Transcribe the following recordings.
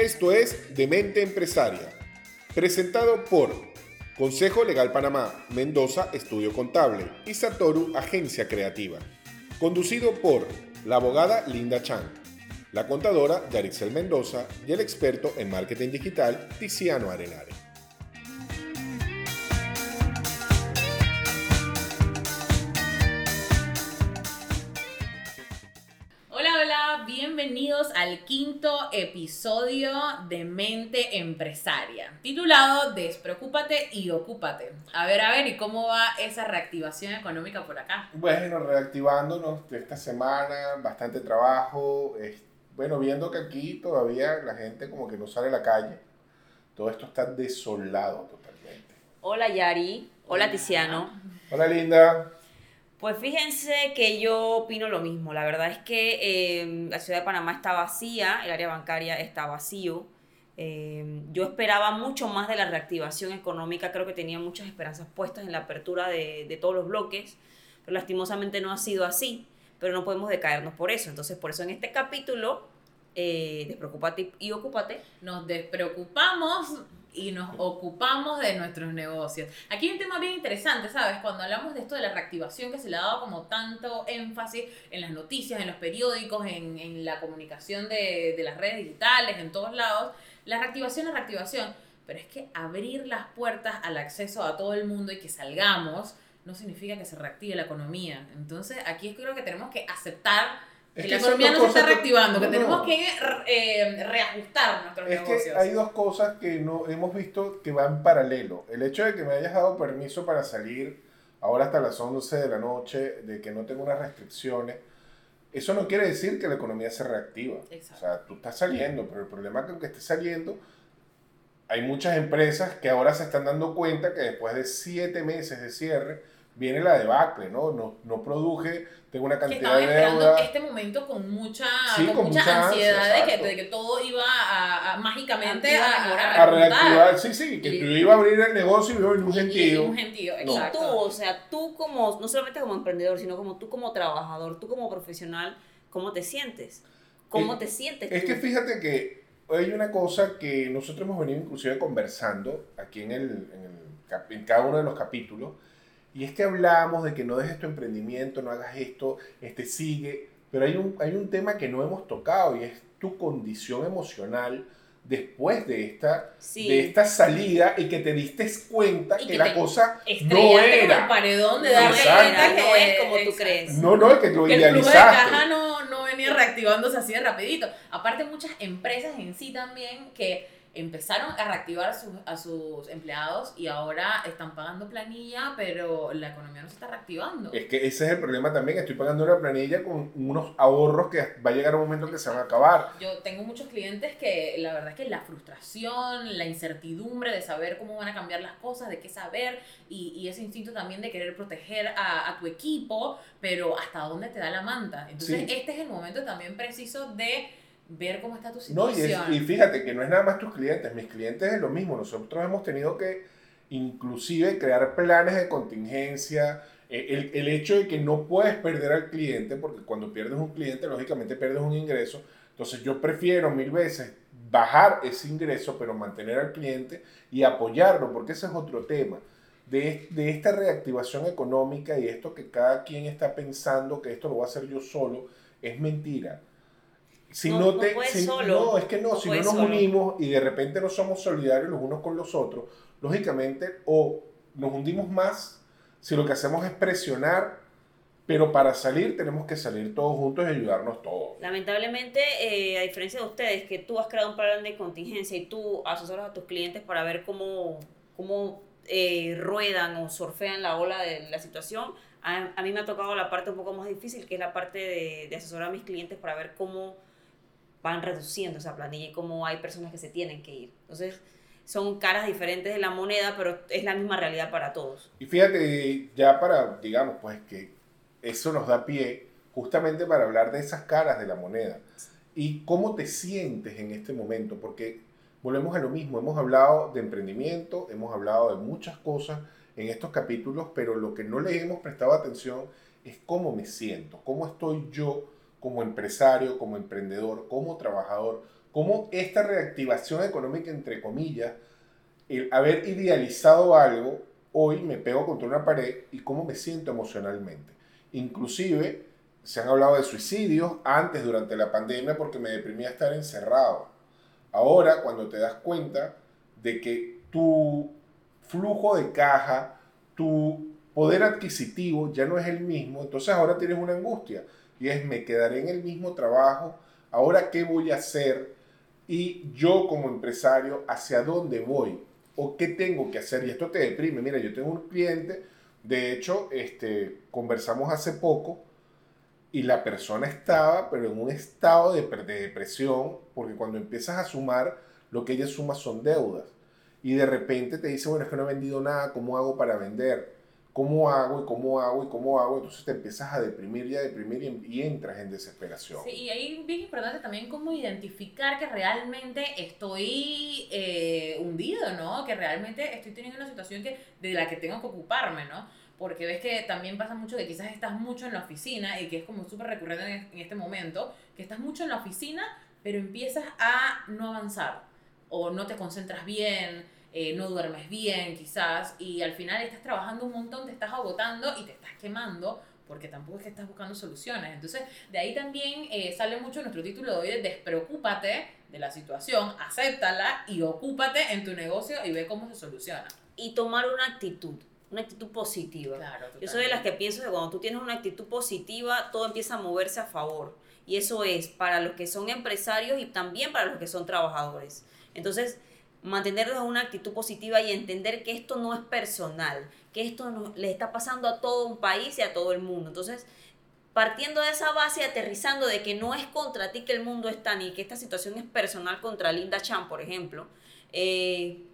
Esto es Demente Empresaria, presentado por Consejo Legal Panamá, Mendoza Estudio Contable y Satoru Agencia Creativa. Conducido por la abogada Linda Chan, la contadora Yarixel Mendoza y el experto en marketing digital Tiziano Arenare. Bienvenidos al quinto episodio de Mente Empresaria, titulado Despreocúpate y Ocúpate. A ver, a ver, ¿y cómo va esa reactivación económica por acá? Bueno, reactivándonos de esta semana, bastante trabajo, bueno, viendo que aquí todavía la gente como que no sale a la calle, todo esto está desolado totalmente. Hola Yari, hola Tiziano. Hola Linda, Pues fíjense que yo opino lo mismo. La verdad es que eh, la ciudad de Panamá está vacía, el área bancaria está vacío. Eh, yo esperaba mucho más de la reactivación económica, creo que tenía muchas esperanzas puestas en la apertura de, de todos los bloques, pero lastimosamente no ha sido así, pero no podemos decaernos por eso. Entonces, por eso en este capítulo, eh, despreocúpate y ocúpate, Nos despreocupamos y nos ocupamos de nuestros negocios. Aquí hay un tema bien interesante, ¿sabes? Cuando hablamos de esto de la reactivación que se le ha dado como tanto énfasis en las noticias, en los periódicos, en, en la comunicación de, de las redes digitales, en todos lados, la reactivación es reactivación, pero es que abrir las puertas al acceso a todo el mundo y que salgamos no significa que se reactive la economía. Entonces aquí creo que tenemos que aceptar Es que la economía no se está reactivando, que tenemos no. que eh, reajustar nuestros es negocios. que hay dos cosas que no hemos visto que van paralelo. El hecho de que me hayas dado permiso para salir ahora hasta las 11 de la noche, de que no tengo unas restricciones, eso no quiere decir que la economía se reactiva. Exacto. O sea, tú estás saliendo, pero el problema es que aunque estés saliendo, hay muchas empresas que ahora se están dando cuenta que después de siete meses de cierre, viene la debacle, ¿no? No, no produje, tengo una que cantidad estaban de esperando deuda. este momento con mucha, Sí, con con mucha, mucha ansia, ansiedad de, que, de que todo iba a, a- mágicamente a a. A reactivar, sí, sí, que Y- tú ibas a abrir el negocio y iba a venir un Y- y gentío. un gentío, Y tú, o sea, tú como, no solamente como emprendedor, sino como tú como trabajador, tú como profesional, ¿cómo te sientes? ¿Cómo Es- te sientes Es tú? que fíjate que hay una cosa que nosotros hemos venido inclusive conversando aquí en, el, en, el en cada uno de los capítulos, y es que hablamos de que no dejes tu emprendimiento, no hagas esto, este sigue, pero hay un, hay un tema que no hemos tocado y es tu condición emocional después de esta, Sí. de esta salida y que te diste cuenta Y que, que la cosa no el era. paredón de Exacto. cuenta que no es como tú crees. No, no, que lo que el flujo de idealizaste. caja no, no venía reactivándose así de rapidito. Aparte muchas empresas en sí también que empezaron a reactivar a sus, a sus empleados y ahora están pagando planilla, pero la economía no se está reactivando. Es que ese es el problema también. Estoy pagando una planilla con unos ahorros que va a llegar un momento que se van a acabar. Yo tengo muchos clientes que la verdad es que la frustración, la incertidumbre de saber cómo van a cambiar las cosas, de qué saber y, y ese instinto también de querer proteger a, a tu equipo, pero hasta dónde te da la manta. Entonces Sí. este es el momento también preciso de ver cómo está tu No, y, situación. es- y fíjate que no es nada más tus clientes. Mis clientes es lo mismo. Nosotros hemos tenido que inclusive crear planes de contingencia. Eh, El, el hecho de que no puedes perder al cliente, porque cuando pierdes un cliente, lógicamente pierdes un ingreso. Entonces yo prefiero mil veces bajar ese ingreso, pero mantener al cliente y apoyarlo, porque ese es otro tema. De, de esta reactivación económica y esto que cada quien está pensando que esto lo voy a hacer yo solo, es mentira. Si no, No, no te, puedes si- solo. no, es que no, No si no nos solo. unimos y de repente no somos solidarios los unos con los otros, lógicamente o nos hundimos más si lo que hacemos es presionar, pero para salir tenemos que salir todos juntos y ayudarnos todos. Lamentablemente, eh, a diferencia de ustedes, que tú has creado un plan de contingencia y tú asesoras a tus clientes para ver cómo, cómo eh, ruedan o surfean la ola de la situación, a, a mí me ha tocado la parte un poco más difícil, que es la parte de, de asesorar a mis clientes para ver cómo van reduciendo esa planilla y cómo hay personas que se tienen que ir. Entonces, son caras diferentes de la moneda, pero es la misma realidad para todos. Y fíjate, ya para, digamos, pues que eso nos da pie justamente para hablar de esas caras de la moneda y cómo te sientes en este momento, porque volvemos a lo mismo, hemos hablado de emprendimiento, hemos hablado de muchas cosas en estos capítulos, pero lo que no le hemos prestado atención es cómo me siento, cómo estoy yo como empresario, como emprendedor, como trabajador, cómo esta reactivación económica, entre comillas, el haber idealizado algo, hoy me pego contra una pared y cómo me siento emocionalmente. Inclusive, se han hablado de suicidios antes, durante la pandemia, porque me deprimía estar encerrado. Ahora, cuando te das cuenta de que tu flujo de caja, tu poder adquisitivo ya no es el mismo, entonces ahora tienes una angustia y es me quedaré en el mismo trabajo, ahora qué voy a hacer y yo como empresario hacia dónde voy o qué tengo que hacer y esto te deprime. Mira, yo tengo un cliente, de hecho, este, conversamos hace poco y la persona estaba, pero en un estado de, de depresión, porque cuando empiezas a sumar, lo que ella suma son deudas. Y de repente te dice, bueno, es que no he vendido nada, ¿cómo hago para vender? ¿Cómo hago y cómo hago y cómo hago? Entonces te empiezas a deprimir y a deprimir y, entras en desesperación. Sí, y ahí es bien importante también cómo identificar que realmente estoy eh, hundido, ¿no? Que realmente estoy teniendo una situación que, de la que tengo que ocuparme, ¿no? Porque ves que también pasa mucho que quizás estás mucho en la oficina y que es como súper recurrente en este momento, que estás mucho en la oficina, pero empiezas a no avanzar o no te concentras bien eh, no duermes bien quizás y al final estás trabajando un montón, te estás agotando y te estás quemando porque tampoco es que estás buscando soluciones. Entonces, de ahí también eh, sale mucho nuestro título de hoy de despreocúpate de la situación, acéptala y ocúpate en tu negocio y ve cómo se soluciona. Y tomar una actitud, una actitud positiva. Claro, Yo soy de las que pienso que cuando tú tienes una actitud positiva, todo empieza a moverse a favor. Y eso es para los que son empresarios y también para los que son trabajadores. Entonces, mantenerlos en una actitud positiva y entender que esto no es personal, que esto no, le está pasando a todo un país y a todo el mundo. Entonces, partiendo de esa base y aterrizando de que no es contra ti que el mundo está, ni que esta situación es personal contra Linda Chan, por ejemplo, eh,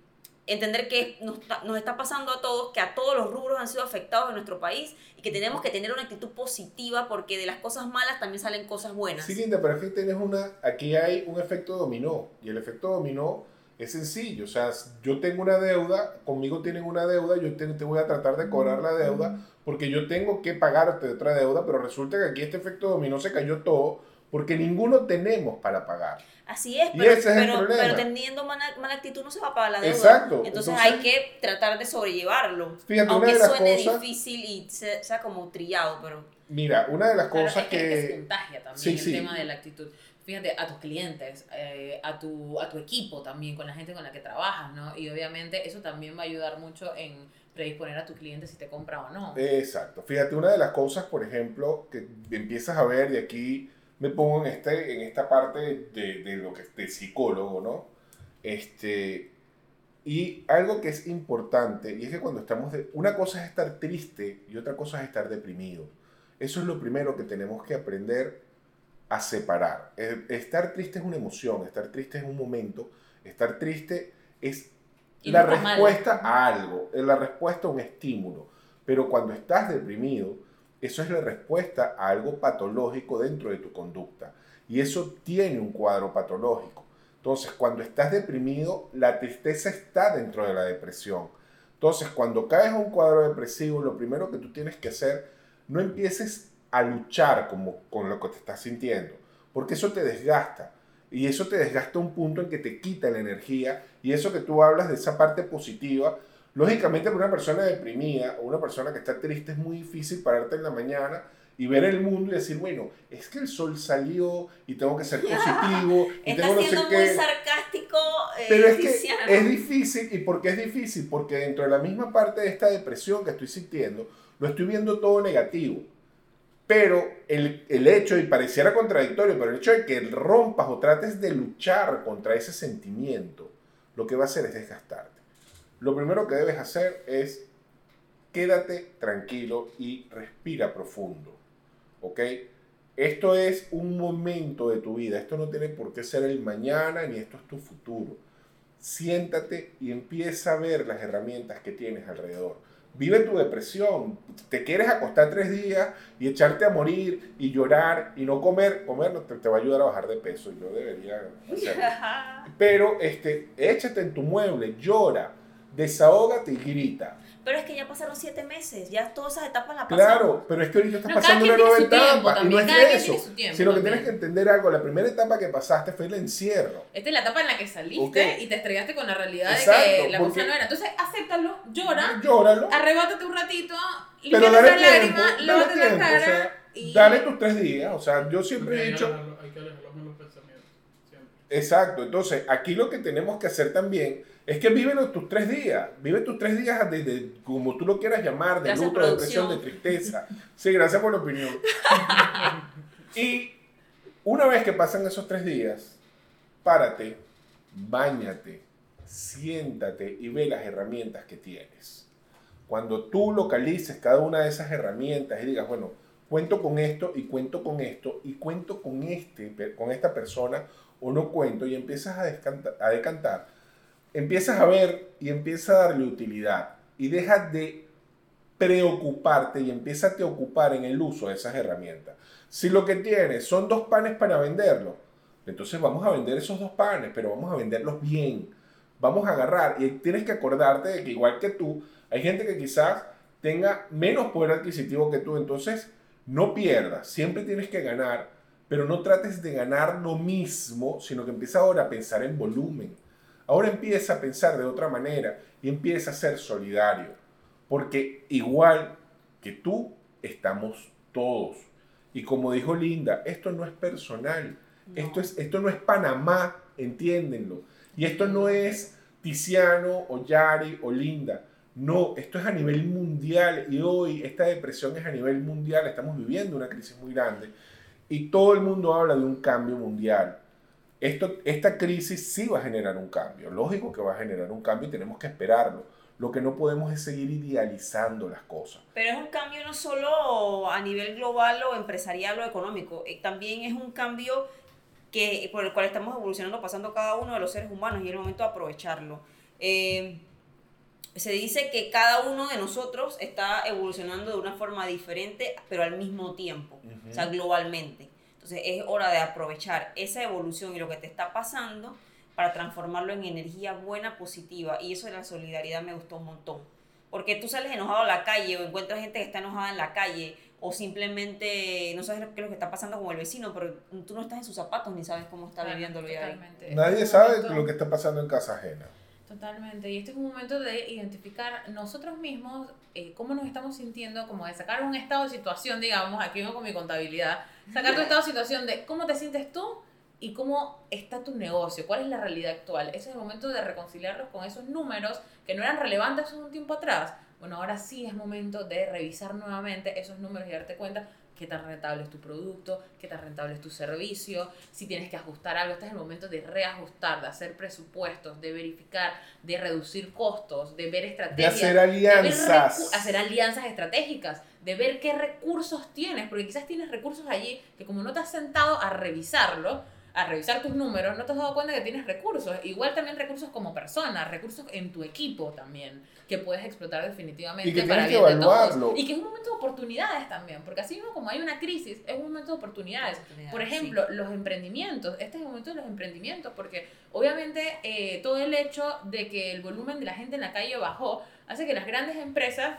entender que nos nos está, pasando a todos, que a todos los rubros han sido afectados en nuestro país y que tenemos que tener una actitud positiva porque de las cosas malas también salen cosas buenas. Sí, Linda, pero aquí tienes una, aquí hay un efecto dominó y el efecto dominó es sencillo, o sea, yo tengo una deuda, conmigo tienen una deuda, yo te, te voy a tratar de cobrar la deuda porque yo tengo que pagarte otra deuda, pero resulta que aquí este efecto dominó se cayó todo porque ninguno tenemos para pagar. Así es, pero, pero, teniendo mala, actitud no se va a pagar la deuda. Exacto. Entonces, hay que tratar de sobrellevarlo. Fíjate, aunque una de las suene cosas, difícil y sea, como trillado, pero... Mira, una de las cosas que... que... se contagia también el tema de la actitud fíjate, a tus clientes, eh, a, tu, a tu equipo también, con la gente con la que trabajas, ¿no? Y obviamente eso también va a ayudar mucho en predisponer a tu cliente si te compra o no. Exacto. Fíjate, una de las cosas, por ejemplo, que empiezas a ver, y aquí me pongo en, este, en esta parte de, de lo que es de psicólogo, ¿no? Este, y algo que es importante, y es que cuando estamos, de, una cosa es estar triste y otra cosa es estar deprimido. Eso es lo primero que tenemos que aprender a separar. Eh, estar triste es una emoción, estar triste es un momento, estar triste es la respuesta a algo, es la respuesta a un estímulo. Pero cuando estás deprimido, eso es la respuesta a algo patológico dentro de tu conducta. Y eso tiene un cuadro patológico. Entonces, cuando estás deprimido, la tristeza está dentro de la depresión. Entonces, cuando caes a un cuadro depresivo, lo primero que tú tienes que hacer, no empieces a luchar como, con lo que te estás sintiendo, porque eso te desgasta. Y eso te desgasta un punto en que te quita la energía. Y eso que tú hablas de esa parte positiva, lógicamente para una persona deprimida o una persona que está triste es muy difícil pararte en la mañana y ver el mundo y decir, bueno, es que el sol salió y tengo que ser positivo. y Está tengo siendo muy sarcástico. Eh, Pero es que es difícil. ¿Y por qué es difícil? Porque dentro de la misma parte de esta depresión que estoy sintiendo, lo estoy viendo todo negativo. Pero el, el, hecho, y pareciera contradictorio, pero el hecho de que rompas o trates de luchar contra ese sentimiento, lo que va a hacer es desgastarte. Lo primero que debes hacer es quédate tranquilo y respira profundo. ¿Ok? Esto es un momento de tu vida. Esto no tiene por qué ser el mañana ni esto es tu futuro. Siéntate y empieza a ver las herramientas que tienes alrededor vive tu depresión. Te quieres acostar tres días y echarte a morir y llorar y no comer. Comer no te, te va a ayudar a bajar de peso. Yo debería hacerlo. Pero este, échate en tu mueble, llora, desahógate y grita. Pero es que ya pasaron siete meses, ya todas esas etapas las Claro, pasamos. pero es que ahorita estás No, pasando una nueva tiempo etapa. Y no es eso. tiene su tiempo Sino que tienes que entender algo. La primera etapa que pasaste fue el encierro. Esta es la etapa en la que saliste Ok. y te estrellaste con la realidad de Exacto, que la cosa porque- no era. Entonces, acéptalo, llora, Llóralo. arrebátate un ratito, Pero dale tiempo. lágrima, Dale lávate la tiempo. O cara sea, y... dale tus tres días. O sea, yo siempre Porque he hay que dicho. alejarlo- Hay que alejar los malos pensamientos. Siempre. Exacto, entonces aquí lo que tenemos que hacer también es que vive tus tres días, vive tus tres días de, de- como tú lo quieras llamar, de Gracias, luto, de depresión, de tristeza. Sí, gracias por la opinión. y una vez que pasan esos tres días, párate, bañate, siéntate y ve las herramientas que tienes. Cuando tú localices cada una de esas herramientas y digas, bueno, cuento con esto y cuento con esto y cuento con este, con esta persona o no cuento y empiezas a, a decantar, empiezas a ver y empiezas a darle utilidad y dejas de preocuparte y empieza a ocupar en el uso de esas herramientas. Si lo que tienes son dos panes para venderlo, entonces vamos a vender esos dos panes, pero vamos a venderlos bien. Vamos a agarrar y tienes que acordarte de que igual que tú, hay gente que quizás tenga menos poder adquisitivo que tú, entonces no pierdas, siempre tienes que ganar, pero no trates de ganar lo mismo, sino que empieza ahora a pensar en volumen. Ahora empieza a pensar de otra manera y empieza a ser solidario, porque igual que tú estamos todos. Y como dijo Linda, esto no es personal, esto, es, esto no es Panamá, entiéndenlo. Y esto no es Tiziano o Yari o Linda. No, esto es a nivel mundial y hoy esta depresión es a nivel mundial. Estamos viviendo una crisis muy grande y todo el mundo habla de un cambio mundial. Esto, esta crisis sí va a generar un cambio. Lógico que va a generar un cambio y tenemos que esperarlo. Lo que no podemos es seguir idealizando las cosas. Pero es un cambio no solo a nivel global o empresarial o económico, eh, también es un cambio que, por el cual estamos evolucionando, pasando cada uno de los seres humanos y es el momento de aprovecharlo. Eh, se dice que cada uno de nosotros está evolucionando de una forma diferente, pero al mismo tiempo, o sea, globalmente. Entonces es hora de aprovechar esa evolución y lo que te está pasando para transformarlo en energía buena, positiva. Y eso de la solidaridad me gustó un montón. Porque tú sales enojado a la calle o encuentras gente que está enojada en la calle o simplemente no sabes qué es lo que está pasando con el vecino, pero tú no estás en sus zapatos ni sabes cómo está viviendo lo de ahí. totalmente. Nadie sabe lo que está pasando en casa ajena. Totalmente, y este es un momento de identificar nosotros mismos eh, cómo nos estamos sintiendo, como de sacar un estado de situación, digamos, aquí vengo con mi contabilidad, sacar tu estado de situación de cómo te sientes tú y cómo está tu negocio, cuál es la realidad actual. Ese es el momento de reconciliarlos con esos números que no eran relevantes un tiempo atrás. Bueno, ahora sí es momento de revisar nuevamente esos números y darte cuenta qué tan rentable es tu producto, qué tan rentable es tu servicio, si tienes que ajustar algo. Este es el momento de reajustar, de hacer presupuestos, de verificar, de reducir costos, de ver De estrategias. hacer de ver alianzas. hacer alianzas estratégicas, de ver qué recursos tienes, porque quizás tienes recursos allí que como no te has sentado a revisarlo, a revisar tus números, no te has dado cuenta que tienes recursos. Igual también recursos como persona, recursos en tu equipo también, que puedes explotar definitivamente Y que para tienes que todos. evaluarlo. Y que es un momento de oportunidades también, porque así mismo como hay una crisis, es un momento de oportunidades. Por Sí. ejemplo, los emprendimientos. Este es el momento de los emprendimientos, porque obviamente eh, todo el hecho de que el volumen de la gente en la calle bajó hace que las grandes empresas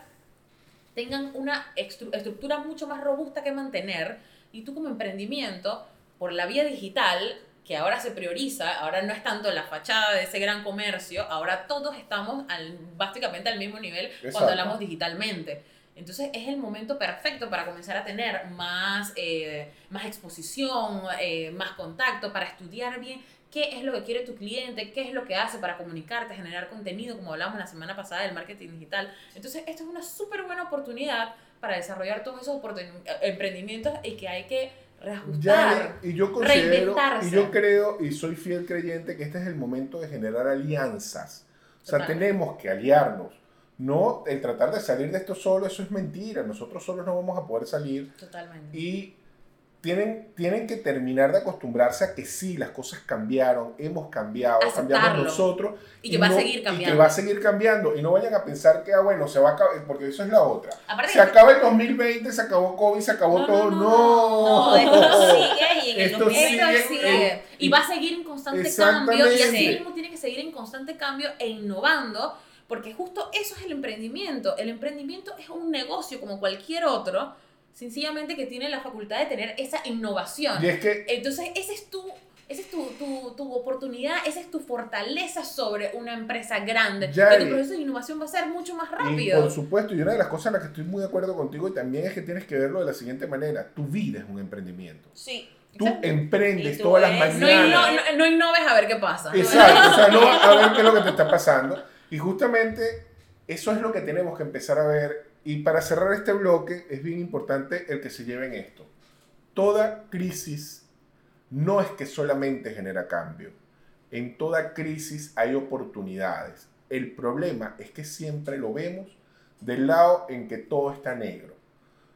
tengan una estru- estructura mucho más robusta que mantener y tú como emprendimiento, por la vía digital, que ahora se prioriza, ahora no es tanto la fachada de ese gran comercio, ahora todos estamos al, básicamente al mismo nivel Exacto. cuando hablamos digitalmente. Entonces es el momento perfecto para comenzar a tener más, eh, más exposición, eh, más contacto, para estudiar bien qué es lo que quiere tu cliente, qué es lo que hace para comunicarte, generar contenido, como hablamos la semana pasada del marketing digital. Entonces esto es una súper buena oportunidad para desarrollar todos esos oportun- emprendimientos y que hay que reajustar. Ya, y yo considero, reinventarse. y yo creo, y soy fiel creyente que este es el momento de generar alianzas. O sea, tenemos que aliarnos. No, el tratar de salir de esto solo, eso es mentira. Nosotros solos no vamos a poder salir. Totalmente. Y tienen, tienen que terminar de acostumbrarse a que sí, las cosas cambiaron, hemos cambiado, cambiamos Aceptarlo. nosotros. Y que va a no- seguir Y cambiando. que va a seguir cambiando. Y no vayan a pensar que, ah, bueno, se va a acabar, porque eso es la otra. Aparte Se acaba el 2020, se acabó COVID, se acabó No, todo. no, No, No, esto sigue y en el Esto 2000 Esto sigue sigue. Y va a seguir en constante cambio. Y así mismo tiene que seguir en constante cambio e innovando. porque justo eso es el emprendimiento. El emprendimiento es un negocio como cualquier otro, sencillamente que tiene la facultad de tener esa innovación. Y es que Entonces, ese es tu, esa es tu, tu, tu oportunidad, esa es tu fortaleza sobre una empresa grande. Que tu proceso de innovación va a ser mucho más Y rápido. por supuesto, y una de las cosas en las que estoy muy de acuerdo contigo y también es que tienes que verlo de la siguiente manera. Tu vida es un emprendimiento. Sí. Tú Exacto. emprendes tú todas las eres- no, mañanas. inno- no, no innoves a ver qué pasa. Exacto, o sea, no a ver qué es lo que te está pasando. Y justamente eso es lo que tenemos que empezar a ver. Y para cerrar este bloque es bien importante el que se lleven esto. Toda crisis no es que solamente genera cambio. En toda crisis hay oportunidades. El problema es que siempre lo vemos del lado en que todo está negro.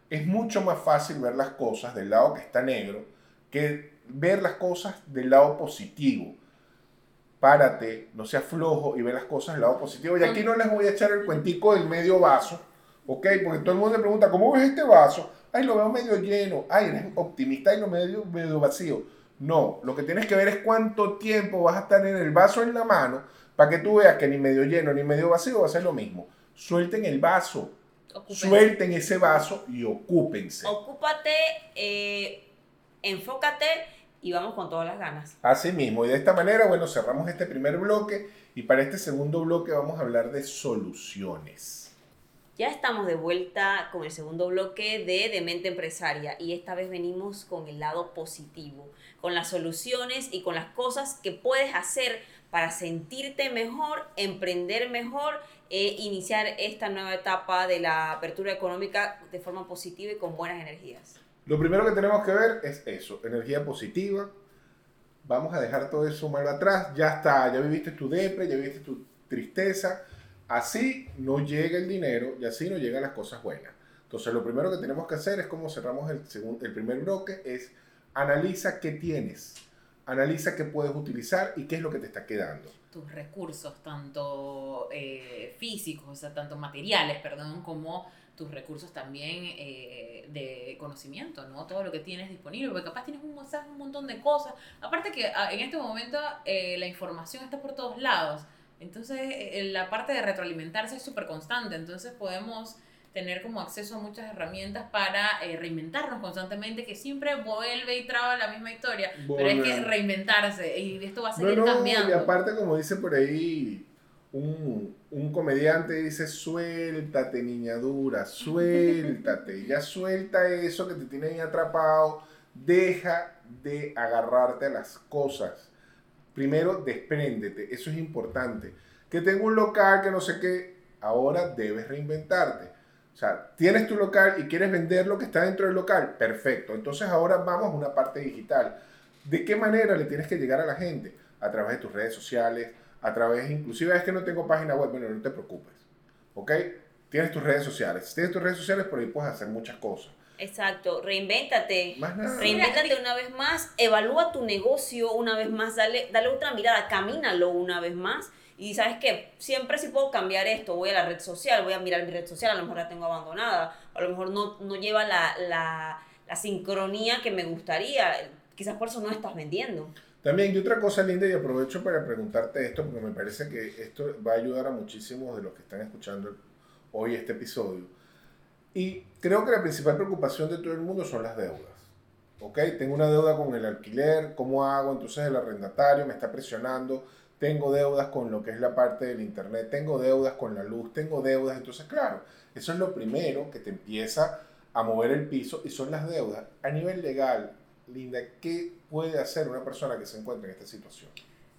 Es mucho más fácil ver las cosas del lado que está negro que ver las cosas del lado positivo. Párate, no seas flojo y ve las cosas del lado positivo. Y aquí no les voy a echar el cuentico del medio vaso, ¿ok? Porque todo el mundo le pregunta, ¿cómo ves este vaso? Ay, lo veo medio lleno. Ay, eres optimista y lo medio, medio vacío. No, lo que tienes que ver es cuánto tiempo vas a estar en el vaso en la mano para que tú veas que ni medio lleno ni medio vacío va a ser lo mismo. Suelten el vaso, Ocúpense. suelten ese vaso y ocúpense. Ocúpate, eh, enfócate y vamos con todas las ganas. Así mismo, y de esta manera, bueno, cerramos este primer bloque y para este segundo bloque vamos a hablar de soluciones. Ya estamos de vuelta con el segundo bloque de Demente Empresaria y esta vez venimos con el lado positivo, con las soluciones y con las cosas que puedes hacer para sentirte mejor, emprender mejor e iniciar esta nueva etapa de la apertura económica de forma positiva y con buenas energías. Lo primero que tenemos que ver es eso, energía positiva. Vamos a dejar todo eso malo atrás. Ya está, ya viviste tu depre, ya viviste tu tristeza. Así no llega el dinero y así no llegan las cosas buenas. Entonces, lo primero que tenemos que hacer es como cerramos el, segundo, el primer bloque, es analiza qué tienes, analiza qué puedes utilizar y qué es lo que te está quedando. tus recursos, tanto eh, físicos, o sea, tanto materiales, perdón, como tus recursos también eh, de conocimiento, ¿no? Todo lo que tienes disponible, porque capaz tienes un, un montón de cosas. Aparte que ah, en este momento eh, la información está por todos lados, entonces eh, la parte de retroalimentarse es súper constante, entonces podemos tener como acceso a muchas herramientas para eh, reinventarnos constantemente, que siempre vuelve y traba la misma historia, pero es que reinventarse y esto va a No, seguir no, cambiando. y aparte, como dice por ahí un, un comediante, dice, suéltate, niña dura, suéltate, ya suelta eso que te tiene ahí atrapado, deja de agarrarte a las cosas. Primero, despréndete, eso es importante. Que tengo un local que no sé qué, ahora debes reinventarte. O sea, tienes tu local y quieres vender lo que está dentro del local, perfecto. Entonces ahora vamos a una parte digital. ¿De qué manera le tienes que llegar a la gente? A través de tus redes sociales, a través, inclusive es que no tengo página web, bueno, no te preocupes, ¿ok? Tienes tus redes sociales. Si tienes tus redes sociales, por ahí puedes hacer muchas cosas. Exacto, reinvéntate. Más nada. Reinvéntate una vez más, evalúa tu negocio una vez más, dale, dale otra mirada, camínalo una vez más. Y sabes qué, siempre si puedo cambiar esto, voy a la red social, voy a mirar mi red social, a lo mejor la tengo abandonada, a lo mejor no, no lleva la, la, la sincronía que me gustaría, quizás por eso no estás vendiendo. También, y otra cosa linda, y aprovecho para preguntarte esto, porque me parece que esto va a ayudar a muchísimos de los que están escuchando hoy este episodio. Y creo que la principal preocupación de todo el mundo son las deudas. ¿Ok? Tengo una deuda con el alquiler, ¿cómo hago? Entonces el arrendatario me está presionando, tengo deudas con lo que es la parte del internet, tengo deudas con la luz, tengo deudas. Entonces, claro, eso es lo primero que te empieza a mover el piso y son las deudas. A nivel legal, Linda, ¿qué puede hacer una persona que se encuentra en esta situación?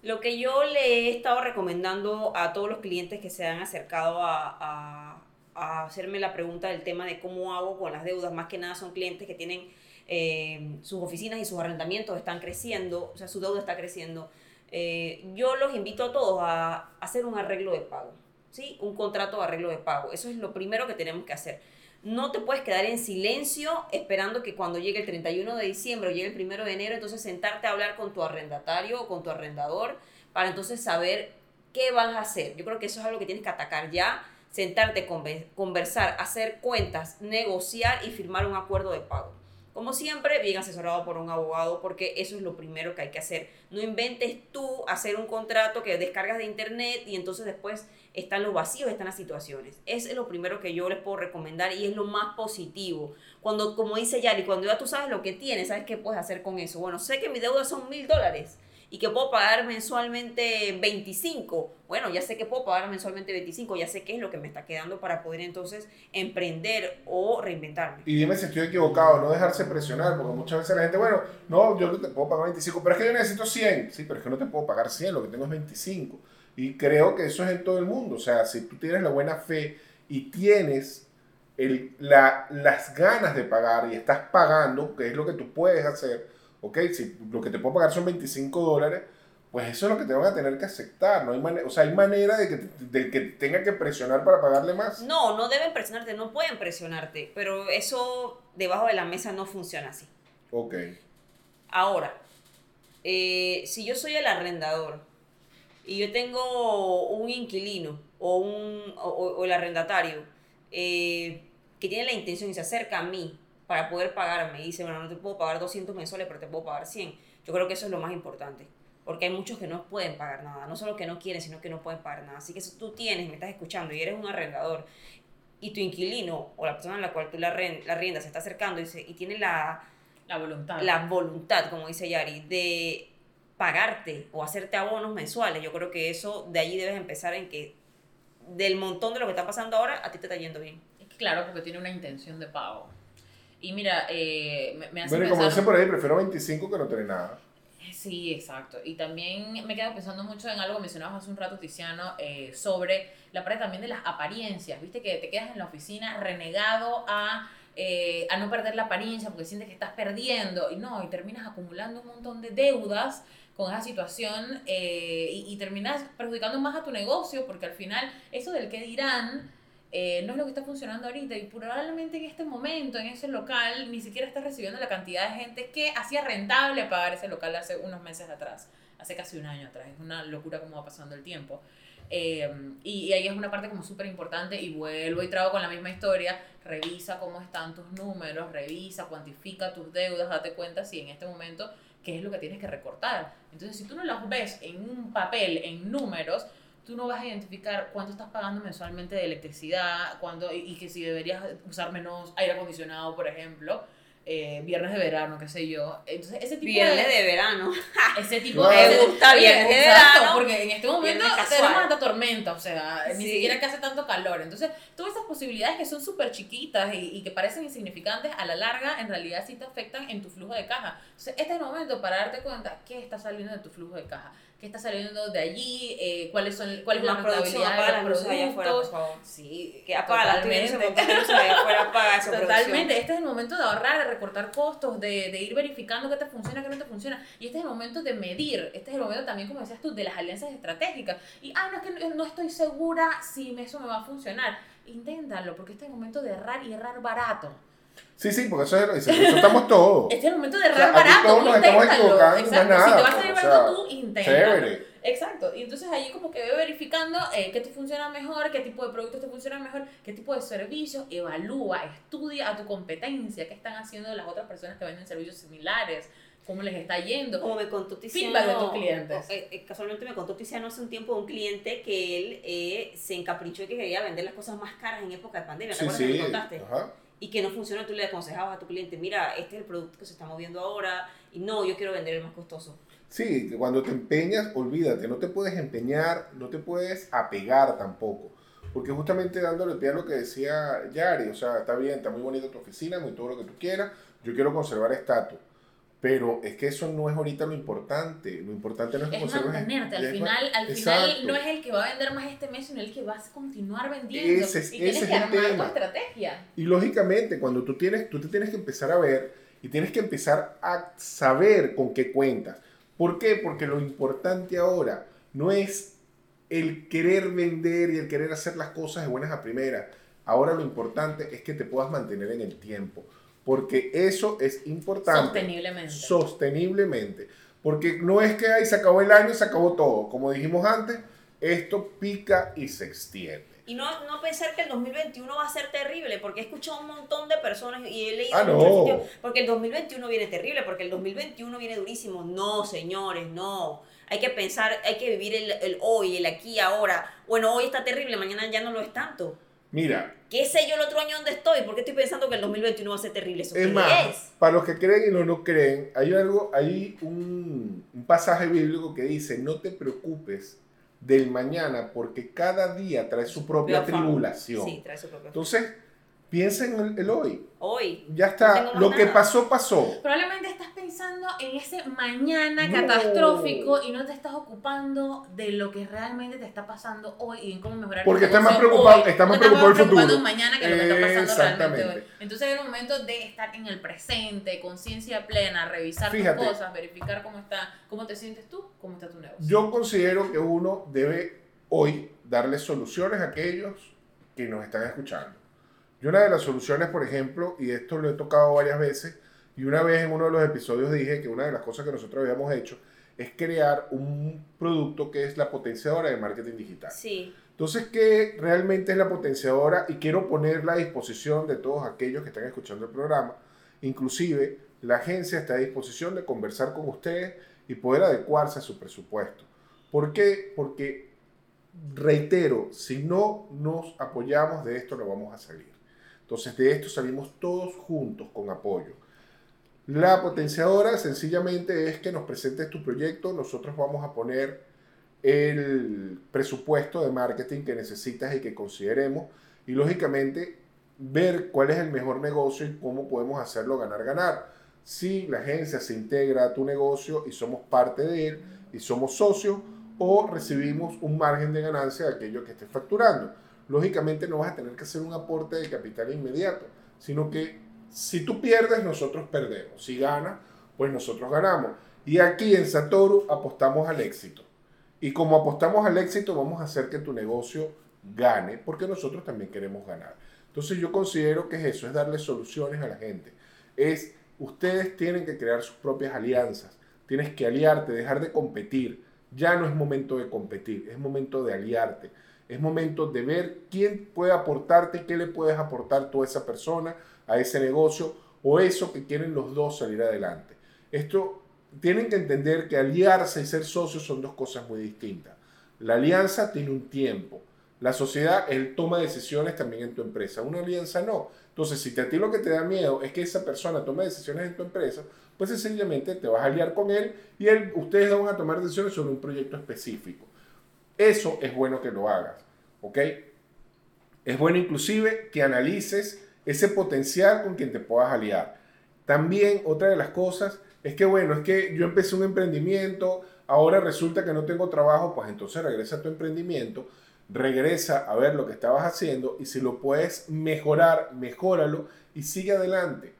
Lo que yo le he estado recomendando a todos los clientes que se han acercado a, a- a hacerme la pregunta del tema de cómo hago con las deudas, más que nada son clientes que tienen eh, sus oficinas y sus arrendamientos están creciendo, o sea, su deuda está creciendo. Eh, yo los invito a todos a hacer un arreglo de pago, ¿sí? Un contrato de arreglo de pago. Eso es lo primero que tenemos que hacer. No te puedes quedar en silencio esperando que cuando llegue el 31 de diciembre o llegue el 1 de enero, entonces sentarte a hablar con tu arrendatario o con tu arrendador para entonces saber qué vas a hacer. Yo creo que eso es algo que tienes que atacar ya, sentarte, conversar, hacer cuentas, negociar y firmar un acuerdo de pago. Como siempre, bien asesorado por un abogado porque eso es lo primero que hay que hacer. No inventes tú hacer un contrato que descargas de internet y entonces después están los vacíos, están las situaciones. Es lo primero que yo les puedo recomendar y es lo más positivo. Cuando, como dice Yari, cuando ya tú sabes lo que tienes, sabes qué puedes hacer con eso. Bueno, sé que mi deuda son mil dólares y que puedo pagar mensualmente 25. Bueno, ya sé que puedo pagar mensualmente 25, ya sé qué es lo que me está quedando para poder entonces emprender o reinventarme. Y dime si estoy equivocado, no dejarse presionar, porque muchas veces la gente, bueno, no, yo no te puedo pagar 25, pero es que yo necesito 100. Sí, pero es que no te puedo pagar 100, lo que tengo es 25. Y creo que eso es en todo el mundo. O sea, si tú tienes la buena fe y tienes el, la, las ganas de pagar y estás pagando, que es lo que tú puedes hacer, ok, si lo que te puedo pagar son 25 dólares, pues eso es lo que te van a tener que aceptar. No hay manera, o sea, hay manera de que, de que tenga que presionar para pagarle más. No, no deben presionarte, no pueden presionarte, pero eso debajo de la mesa no funciona así. Ok. Ahora, eh, si yo soy el arrendador y yo tengo un inquilino o, un, o, o el arrendatario eh, que tiene la intención y se acerca a mí para poder pagarme y dice, bueno, no te puedo pagar 200 mensuales, pero te puedo pagar 100. Yo creo que eso es lo más importante. Porque hay muchos que no pueden pagar nada. No solo que no quieren, sino que no pueden pagar nada. Así que si tú tienes, me estás escuchando y eres un arrendador y tu inquilino o la persona en la cual tú la riendas se está acercando y, se, y tiene la, La voluntad. la voluntad, como dice Yari, de pagarte o hacerte abonos mensuales, yo creo que eso de allí debes empezar en que del montón de lo que está pasando ahora, a ti te está yendo bien. Claro, porque tiene una intención de pago. Y mira, eh, me, me hace Bueno, y como pensar... dicen por ahí, prefiero 25 que no tener nada. Sí, exacto. Y también me quedo pensando mucho en algo que mencionabas hace un rato, Tiziano, eh, sobre la parte también de las apariencias. Viste que te quedas en la oficina renegado a, eh, a no perder la apariencia porque sientes que estás perdiendo. Y no, y terminas acumulando un montón de deudas con esa situación eh, y, y terminas perjudicando más a tu negocio porque al final eso del que dirán eh, no es lo que está funcionando ahorita y probablemente en este momento, en ese local, ni siquiera estás recibiendo la cantidad de gente que hacía rentable pagar ese local hace unos meses atrás, hace casi un año atrás. Es una locura cómo va pasando el tiempo. Eh, y, y ahí es una parte como súper importante y vuelvo y trago con la misma historia, revisa cómo están tus números, revisa, cuantifica tus deudas, date cuenta si en este momento qué es lo que tienes que recortar. Entonces, si tú no los ves en un papel, en números, tú no vas a identificar cuánto estás pagando mensualmente de electricidad, cuándo, y, y que si deberías usar menos aire acondicionado, por ejemplo, eh, viernes de verano, qué sé yo. Entonces, ese tipo Viernes de... de verano. Ese tipo de... Me gusta viernes de Exacto, verano. porque en este momento tenemos hasta tormenta, o sea, ni Sí. siquiera que hace tanto calor. Entonces, todas esas posibilidades que son súper chiquitas y, y que parecen insignificantes, a la larga, en realidad sí te afectan en tu flujo de caja. Entonces, este es el momento para darte cuenta qué está saliendo de tu flujo de caja, qué está saliendo de allí, eh, cuáles son, cuál es la rentabilidad apaga de los luces allá afuera, por productos. favor. Sí, Que apaga totalmente. montón de luces allá afuera, apaga esa Totalmente, producción. este es el momento de ahorrar, de recortar costos, de, de ir verificando qué te funciona, qué no te funciona. Y este es el momento de medir, este es el momento también, como decías tú, de las alianzas estratégicas. Y, ah, no, es que no, no estoy segura si eso me va a funcionar. Inténtalo, porque este es el momento de errar y errar barato. Sí, sí, porque eso, es, eso estamos todos. Este es el momento de O sea, errar barato. todos nos estamos equivocando, no es Exacto, nada, si te va a salir o barato sea, tú, inténtalo. Chévere. Exacto, y entonces ahí como que ve verificando eh, qué te funciona mejor, qué tipo de productos te funcionan mejor, qué tipo de servicios, evalúa, estudia a tu competencia, qué están haciendo las otras personas que venden servicios similares, cómo les está yendo. Como me contó Tiziano. Feedback de tus clientes. eh, eh, casualmente me contó Tiziano hace un tiempo un cliente que él eh, se encaprichó y que quería vender las cosas más caras en época de pandemia. ¿Te Sí, acuerdas que sí. me contaste? Ajá. Y que no funcionó, tú le aconsejabas a tu cliente, mira, este es el producto que se está moviendo ahora y no, yo quiero vender el más costoso. Sí, cuando te empeñas, olvídate, no te puedes empeñar, no te puedes apegar tampoco. Porque justamente dándole pie a lo que decía Yari, o sea, está bien, está muy bonita tu oficina, muy todo lo que tú quieras, yo quiero conservar estatus. Pero es que eso no es ahorita lo importante. Lo importante no es que Es mantenerte, al final, al final no es el que va a vender más este mes, sino el que vas a continuar vendiendo. Ese es- y tienes ese que es el armar tu tema. estrategia. Y lógicamente, cuando tú tienes, tú te tienes que empezar a ver y tienes que empezar a saber con qué cuentas. ¿Por qué? Porque lo importante ahora no es el querer vender y el querer hacer las cosas de buenas a primeras. Ahora lo importante es que te puedas mantener en el tiempo. Porque eso es importante. Sosteniblemente. Sosteniblemente. Porque no es que ahí se acabó el año y se acabó todo. Como dijimos antes, esto pica y se extiende. Y no, no pensar que el 2021 va a ser terrible, porque he escuchado un montón de personas y he leído Ah, no. sitios, porque el 2021 viene terrible, porque el 2021 viene durísimo. No, señores, no. Hay que pensar, hay que vivir el, el hoy, el aquí, ahora. Bueno, hoy está terrible, mañana ya no lo es tanto. Mira, ¿Qué sé yo el otro año dónde estoy? ¿Por qué estoy pensando que el 2021 va a ser terrible? ¿Eso es más, es? para los que creen y los no creen, hay algo, hay un, un pasaje bíblico que dice, no te preocupes del mañana porque cada día trae su propia tribulación. Sí, trae su propio. Entonces, piensa en el, el hoy. Hoy. Ya está. Lo que pasó, pasó. Probablemente estás pensando en ese mañana No. catastrófico y no te estás ocupando de lo que realmente te está pasando hoy y en cómo mejorar Porque estás más preocupado- hoy. estás más No preocupado preocupando futuro. mañana que lo que está pasando realmente hoy. Entonces es un momento de estar en el presente, conciencia plena, revisar Fíjate. tus cosas, verificar cómo está, cómo te sientes tú, cómo está tu negocio. Yo considero que uno debe hoy darle soluciones a aquellos que nos están escuchando. Y una de las soluciones, por ejemplo, y esto lo he tocado varias veces, y una vez en uno de los episodios dije que una de las cosas que nosotros habíamos hecho es crear un producto que es la potenciadora de marketing digital. Sí. Entonces, ¿qué realmente es la potenciadora? Y quiero ponerla a disposición de todos aquellos que están escuchando el programa. Inclusive, la agencia está a disposición de conversar con ustedes y poder adecuarse a su presupuesto. ¿Por qué? Porque, reitero, si no nos apoyamos de esto, no vamos a salir. Entonces, de esto salimos todos juntos con apoyo. La potenciadora sencillamente es que nos presentes tu proyecto, nosotros vamos a poner el presupuesto de marketing que necesitas y que consideremos y lógicamente ver cuál es el mejor negocio y cómo podemos hacerlo ganar ganar. Si la agencia se integra a tu negocio y somos parte de él y somos socios o recibimos un margen de ganancia de aquello que estés facturando. Lógicamente no vas a tener que hacer un aporte de capital inmediato, sino que si tú pierdes, nosotros perdemos. Si ganas, pues nosotros ganamos. Y aquí en Satoru apostamos al éxito. Y como apostamos al éxito, vamos a hacer que tu negocio gane, porque nosotros también queremos ganar. Entonces yo considero que es eso, es darle soluciones a la gente. Es, ustedes tienen que crear sus propias alianzas. Tienes que aliarte, dejar de competir. Ya no es momento de competir, es momento de aliarte. Es momento de ver quién puede aportarte qué le puedes aportar tú a esa persona, a ese negocio o eso que quieren los dos salir adelante. Esto tienen que entender que aliarse y ser socios son dos cosas muy distintas. La alianza tiene un tiempo. La sociedad, él toma decisiones también en tu empresa. Una alianza no. Entonces, si a ti lo que te da miedo es que esa persona tome decisiones en tu empresa, pues sencillamente te vas a aliar con él y él, ustedes van a tomar decisiones sobre un proyecto específico. Eso es bueno que lo hagas, ¿ok? Es bueno inclusive que analices ese potencial con quien te puedas aliar. También otra de las cosas es que, bueno, es que yo empecé un emprendimiento, ahora resulta que no tengo trabajo, pues entonces regresa a tu emprendimiento, regresa a ver lo que estabas haciendo y si lo puedes mejorar, mejóralo y sigue adelante.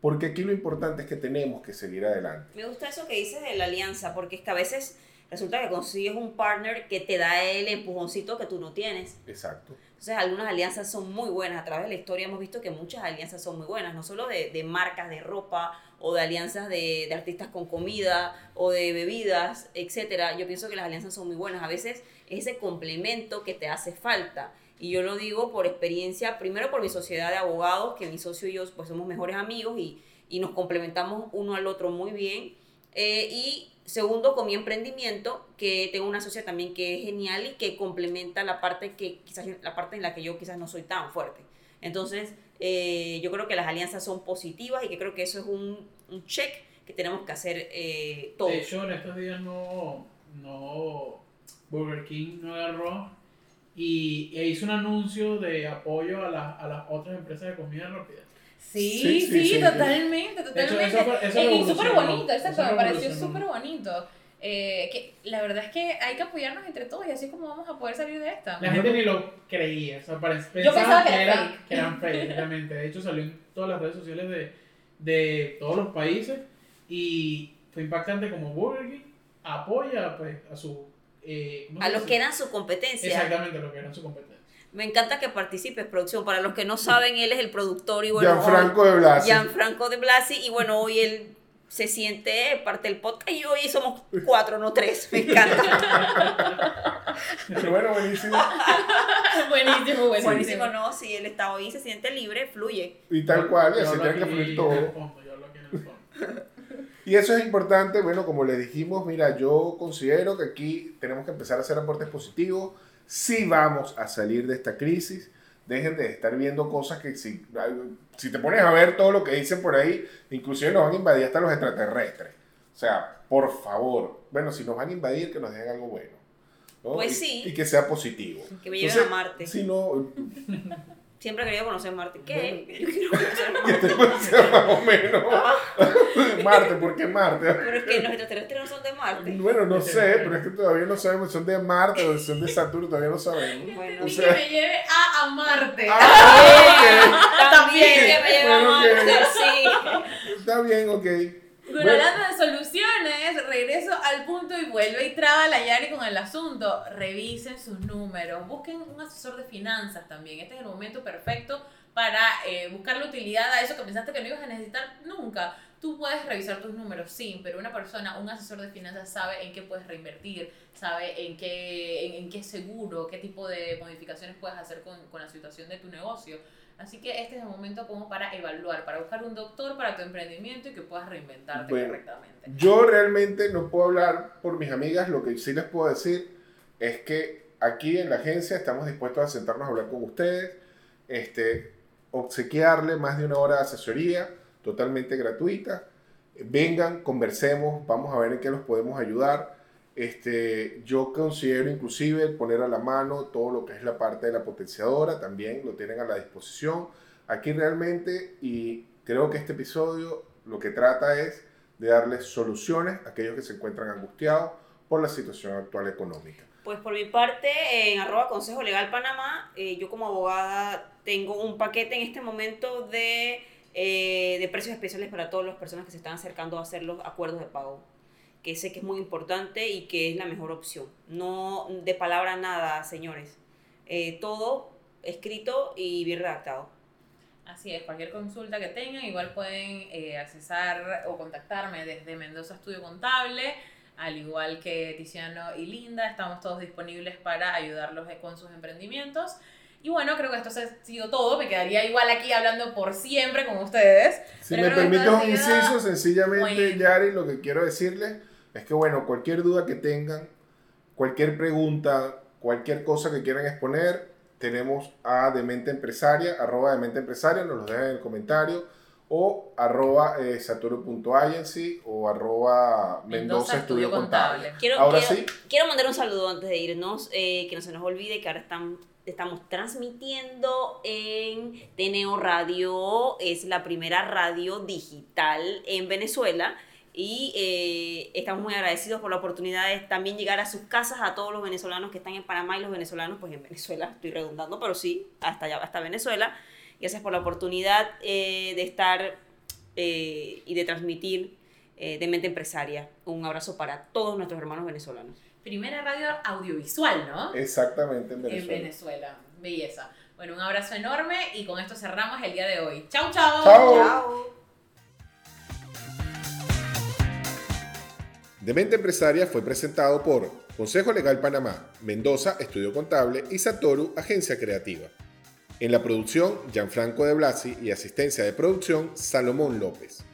Porque aquí lo importante es que tenemos que seguir adelante. Me gusta eso que dices de la alianza, porque es que a veces resulta que consigues un partner que te da el empujoncito que tú no tienes. Exacto. Entonces, algunas alianzas son muy buenas. A través de la historia hemos visto que muchas alianzas son muy buenas, no solo de, de marcas de ropa o de alianzas de, de artistas con comida o de bebidas, etcétera. Yo pienso que las alianzas son muy buenas. A veces es ese complemento que te hace falta. Y yo lo digo por experiencia, primero por mi sociedad de abogados, que mi socio y yo pues somos mejores amigos y, y nos complementamos uno al otro muy bien. Eh, y segundo, con mi emprendimiento, que tengo una socia también que es genial y que complementa la parte que quizás la parte en la que yo quizás no soy tan fuerte. Entonces, eh, yo creo que las alianzas son positivas y que creo que eso es un, un check que tenemos que hacer eh, todos. De hecho, en estos días no, no Burger King no agarró y e hizo un anuncio de apoyo a, las- a las otras empresas de comida rápida. Sí, Sí, sí, sí, sí, totalmente, hecho, totalmente. eso fue- eso Eh, y súper bonito, exacto, me pareció súper bonito. Eh, que la verdad es que hay que apoyarnos entre todos y así es como vamos a poder salir de esta. La gente ni lo creía, o sea, pensaba pensaban que que, era era, fake. que eran fake, realmente. De hecho, salió en todas las redes sociales de, de todos los países y fue impactante como Burger King apoya pues, a su... eh, ¿cómo a los que eran su competencia. Exactamente, lo que eran su competencia. Me encanta que participes, producción. Para los que no saben, él es el productor y bueno, Gianfranco de Blasi. Gianfranco de Blasi y bueno, hoy él se siente parte del podcast y hoy somos cuatro, no tres. Me encanta. bueno, buenísimo. buenísimo, buenísimo. Buenísimo, no, si él está hoy se siente libre, fluye. Y tal cual, y así tiene que fluir todo. fondo. Y eso es importante, bueno, como les dijimos, mira, yo considero que aquí tenemos que empezar a hacer aportes positivos. Si vamos a salir de esta crisis, dejen de estar viendo cosas que si, si te pones a ver todo lo que dicen por ahí, inclusive nos van a invadir hasta los extraterrestres. O sea, por favor, bueno, si nos van a invadir, que nos dejen algo bueno. ¿no? Pues Y- sí. Y que sea positivo. Que me lleven Entonces, a Marte. Si no, Siempre he querido conocer Marte. ¿Qué? Yo quiero conocer que Marte. te puede ser más o menos. Marte, ¿por qué Marte? Pero es que los extraterrestres no son de Marte. Bueno, no sé, pero es que todavía no sabemos si son de Marte o si son de Saturno, todavía no sabemos. Bueno, O sea- que me lleve a, a Marte. Ah, También También. que me lleve a Bueno, Marte, ok. sí. Está bien, ok. Bueno, Bueno. hablando de soluciones, regreso al punto y vuelve y traba la Yari con el asunto. Revisen sus números, busquen un asesor de finanzas también. Este es el momento perfecto para eh, buscar la utilidad a eso que pensaste que no ibas a necesitar nunca. Tú puedes revisar tus números, sí, pero una persona, un asesor de finanzas sabe en qué puedes reinvertir, sabe en qué, en, en qué seguro, qué tipo de modificaciones puedes hacer con, con la situación de tu negocio. Así que este es el momento como para evaluar, para buscar un doctor para tu emprendimiento y que puedas reinventarte Bueno. correctamente. Yo realmente no puedo hablar por mis amigas, lo que sí les puedo decir es que aquí en la agencia estamos dispuestos a sentarnos a hablar con ustedes, este, obsequiarle más de una hora de asesoría totalmente gratuita. Vengan, conversemos, vamos a ver en qué los podemos ayudar. Este, yo considero inclusive poner a la mano todo lo que es la parte de la potenciadora, también lo tienen a la disposición. Aquí realmente, y creo que este episodio lo que trata es de darles soluciones a aquellos que se encuentran angustiados por la situación actual económica. Pues por mi parte, en arroba Consejo Legal Panamá, eh, yo como abogada tengo un paquete en este momento de, eh, de precios especiales para todas las personas que se están acercando a hacer los acuerdos de pago, que sé que es muy importante y que es la mejor opción. No de palabra nada, señores. Eh, todo escrito y bien redactado. Así es, cualquier consulta que tengan, igual pueden eh, accesar o contactarme desde Mendoza Estudio Contable, al igual que Tiziano y Linda, estamos todos disponibles para ayudarlos con sus emprendimientos. Y bueno, creo que esto ha sido todo, me quedaría igual aquí hablando por siempre con ustedes. Si Pero me permites un inciso, sencillamente, Yari, lo que quiero decirles es que, bueno, cualquier duda que tengan, cualquier pregunta, cualquier cosa que quieran exponer, tenemos a Demente Empresaria, arroba Demente Empresaria, nos lo dejan en el comentario, o arroba eh, saturo.agency o arroba Mendoza Estudio Contable. Quiero, Ahora quiero, sí. quiero mandar un saludo antes de irnos, eh, que no se nos olvide que ahora están, estamos transmitiendo en TNO Radio, es la primera radio digital en Venezuela y eh, estamos muy agradecidos por la oportunidad de también llegar a sus casas a todos los venezolanos que están en Panamá y los venezolanos pues en Venezuela, estoy redundando, pero sí, hasta allá, hasta Venezuela. Gracias por la oportunidad eh, de estar eh, y de transmitir eh, de mente empresaria. Un abrazo para todos nuestros hermanos venezolanos. Primera radio audiovisual, ¿no? Exactamente, en En Venezuela. Venezuela, belleza. Bueno, un abrazo enorme y con esto cerramos el día de hoy. Chau, chau. Chao. Chao. Demente Empresaria fue presentado por Consejo Legal Panamá, Mendoza, Estudio Contable y Satoru, Agencia Creativa. En la producción, Gianfranco de Blasi y asistencia de producción, Salomón López.